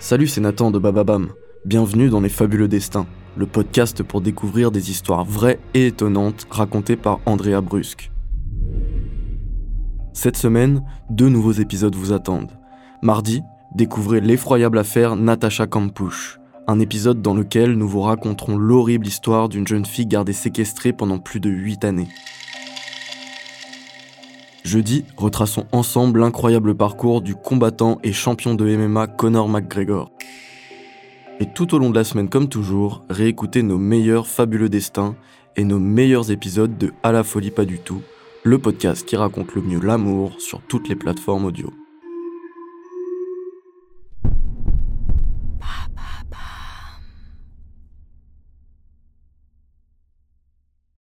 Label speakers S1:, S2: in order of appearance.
S1: Salut, c'est Nathan de Bababam. Bienvenue dans Les Fabuleux Destins, le podcast pour découvrir des histoires vraies et étonnantes racontées par Andrea Brusque. Cette semaine, deux nouveaux épisodes vous attendent. Mardi, découvrez l'effroyable affaire Natasha Kampusch, un épisode dans lequel nous vous raconterons l'horrible histoire d'une jeune fille gardée séquestrée pendant plus de 8 années. Jeudi, retraçons ensemble l'incroyable parcours du combattant et champion de MMA Conor McGregor. Et tout au long de la semaine, comme toujours, réécoutez nos meilleurs fabuleux destins et nos meilleurs épisodes de À la folie pas du tout, le podcast qui raconte le mieux l'amour sur toutes les plateformes audio.